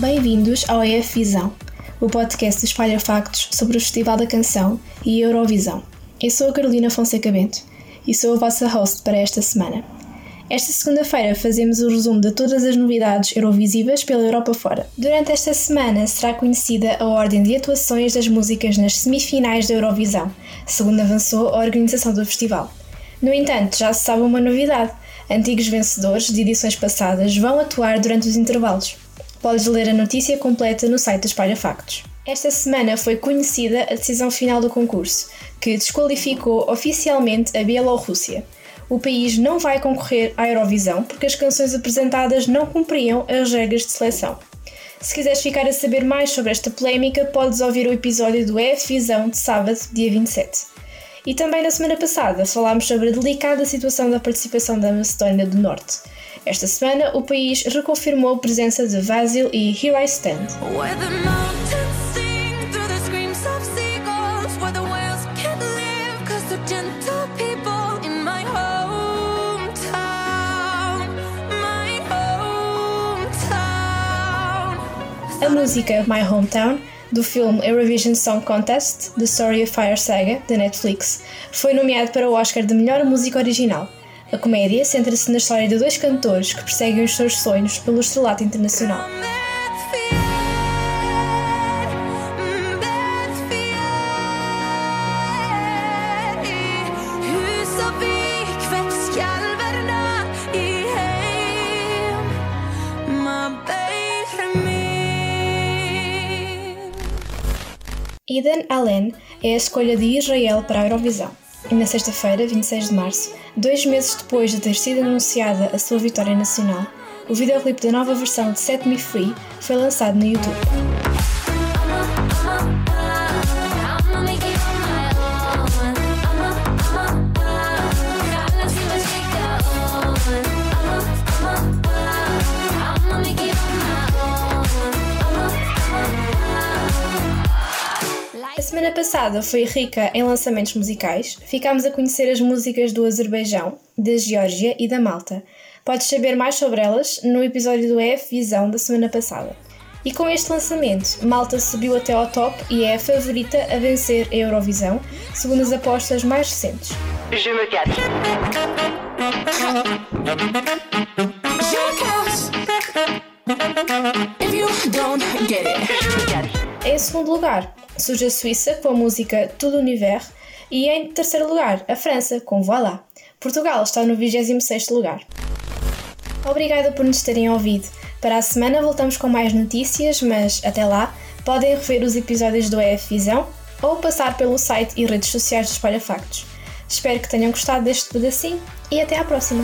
Bem-vindos ao EF Visão, o podcast que espalha factos sobre o Festival da Canção e Eurovisão. Eu sou a Carolina Fonseca Bento e sou a vossa host para esta semana. Esta segunda-feira fazemos o resumo de todas as novidades eurovisivas pela Europa fora. Durante esta semana será conhecida a ordem de atuações das músicas nas semifinais da Eurovisão, segundo avançou a organização do festival. No entanto, já se sabe uma novidade: antigos vencedores de edições passadas vão atuar durante os intervalos. Podes ler a notícia completa no site da Espalha Factos. Esta semana foi conhecida a decisão final do concurso, que desqualificou oficialmente a Bielorrússia. O país não vai concorrer à Eurovisão porque as canções apresentadas não cumpriam as regras de seleção. Se quiseres ficar a saber mais sobre esta polémica, podes ouvir o episódio do EF Visão de sábado, dia 27. E também na semana passada falámos sobre a delicada situação da participação da Macedónia do Norte. Esta semana, o país reconfirmou a presença de Vasil e Here I Stand. A música My Hometown do filme Eurovision Song Contest The Story of Fire Saga, da Netflix, foi nomeado para o Oscar de Melhor Música Original. A comédia centra-se na história de dois cantores que perseguem os seus sonhos pelo estrelato internacional. Eden Allen é a escolha de Israel para a Eurovisão. E na sexta-feira, 26 de março, dois meses depois de ter sido anunciada a sua vitória nacional, o videoclipe da nova versão de Set Me Free foi lançado no YouTube. Semana passada foi rica em lançamentos musicais. Ficámos a conhecer as músicas do Azerbaijão, da Geórgia e da Malta. Podes saber mais sobre elas no episódio do EF Visão da semana passada. E com este lançamento, Malta subiu até ao top e é a favorita a vencer a Eurovisão, segundo as apostas mais recentes. Je me Em segundo lugar, surge a Suíça com a música Tout l'univers e em terceiro lugar, a França com Voilà. Portugal está no 26º lugar. Obrigada por nos terem ouvido. Para a semana voltamos com mais notícias, mas até lá podem rever os episódios do EF Visão ou passar pelo site e redes sociais do Espalha Factos. Espero que tenham gostado deste pedacinho e até à próxima!